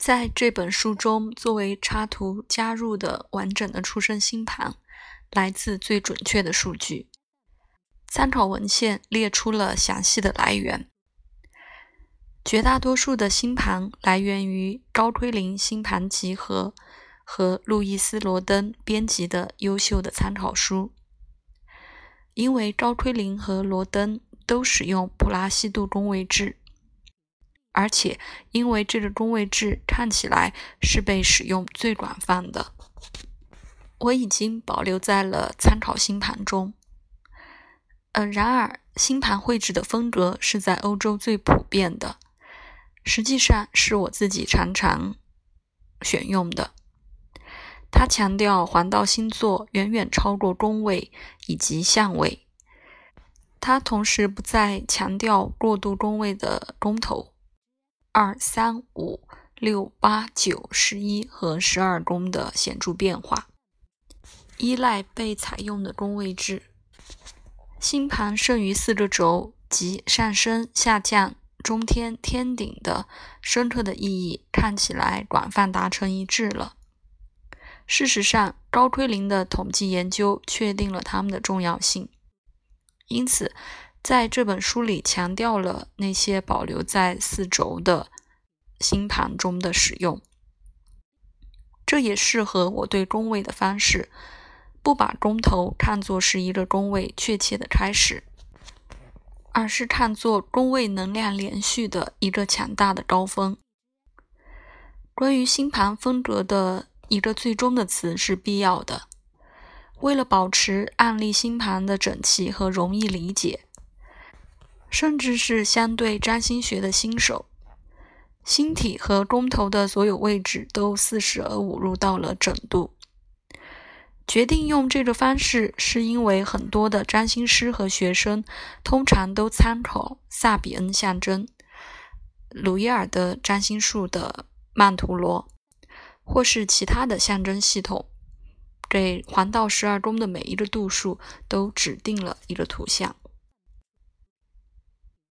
在这本书中，作为插图加入的完整的出生星盘，来自最准确的数据。参考文献列出了详细的来源。绝大多数的星盘来源于高推林星盘集合和路易斯·罗登编辑的优秀的参考书。因为高推林和罗登都使用普拉西度宫位制，而且因为这个宫位制看起来是被使用最广泛的，我已经保留在了参考星盘中。呃，然而星盘绘制的风格是在欧洲最普遍的，实际上是我自己常常选用的。他强调黄道星座远远超过宫位以及相位。他同时不再强调过渡宫位的宫头二、三、五、六、八、九、十一和十二宫的显著变化，依赖被采用的宫位制。星盘剩余四个轴即上升、下降、中天、天顶的深刻的意义看起来广泛达成一致了。事实上，高奎林的统计研究确定了它们的重要性，因此在这本书里强调了那些保留在四轴的星盘中的使用。这也适合我对宫位的方式。不把宫头看作是一个宫位确切的开始，而是看作宫位能量连续的一个强大的高峰。关于星盘风格的一个最终的词是必要的。为了保持案例星盘的整齐和容易理解，甚至是相对占星学的新手，星体和宫头的所有位置都似是而误入到了整度。决定用这个方式，是因为很多的占星师和学生通常都参考萨比恩象征、鲁伊尔的占星术的曼陀罗，或是其他的象征系统，给黄道十二宫的每一个度数都指定了一个图像。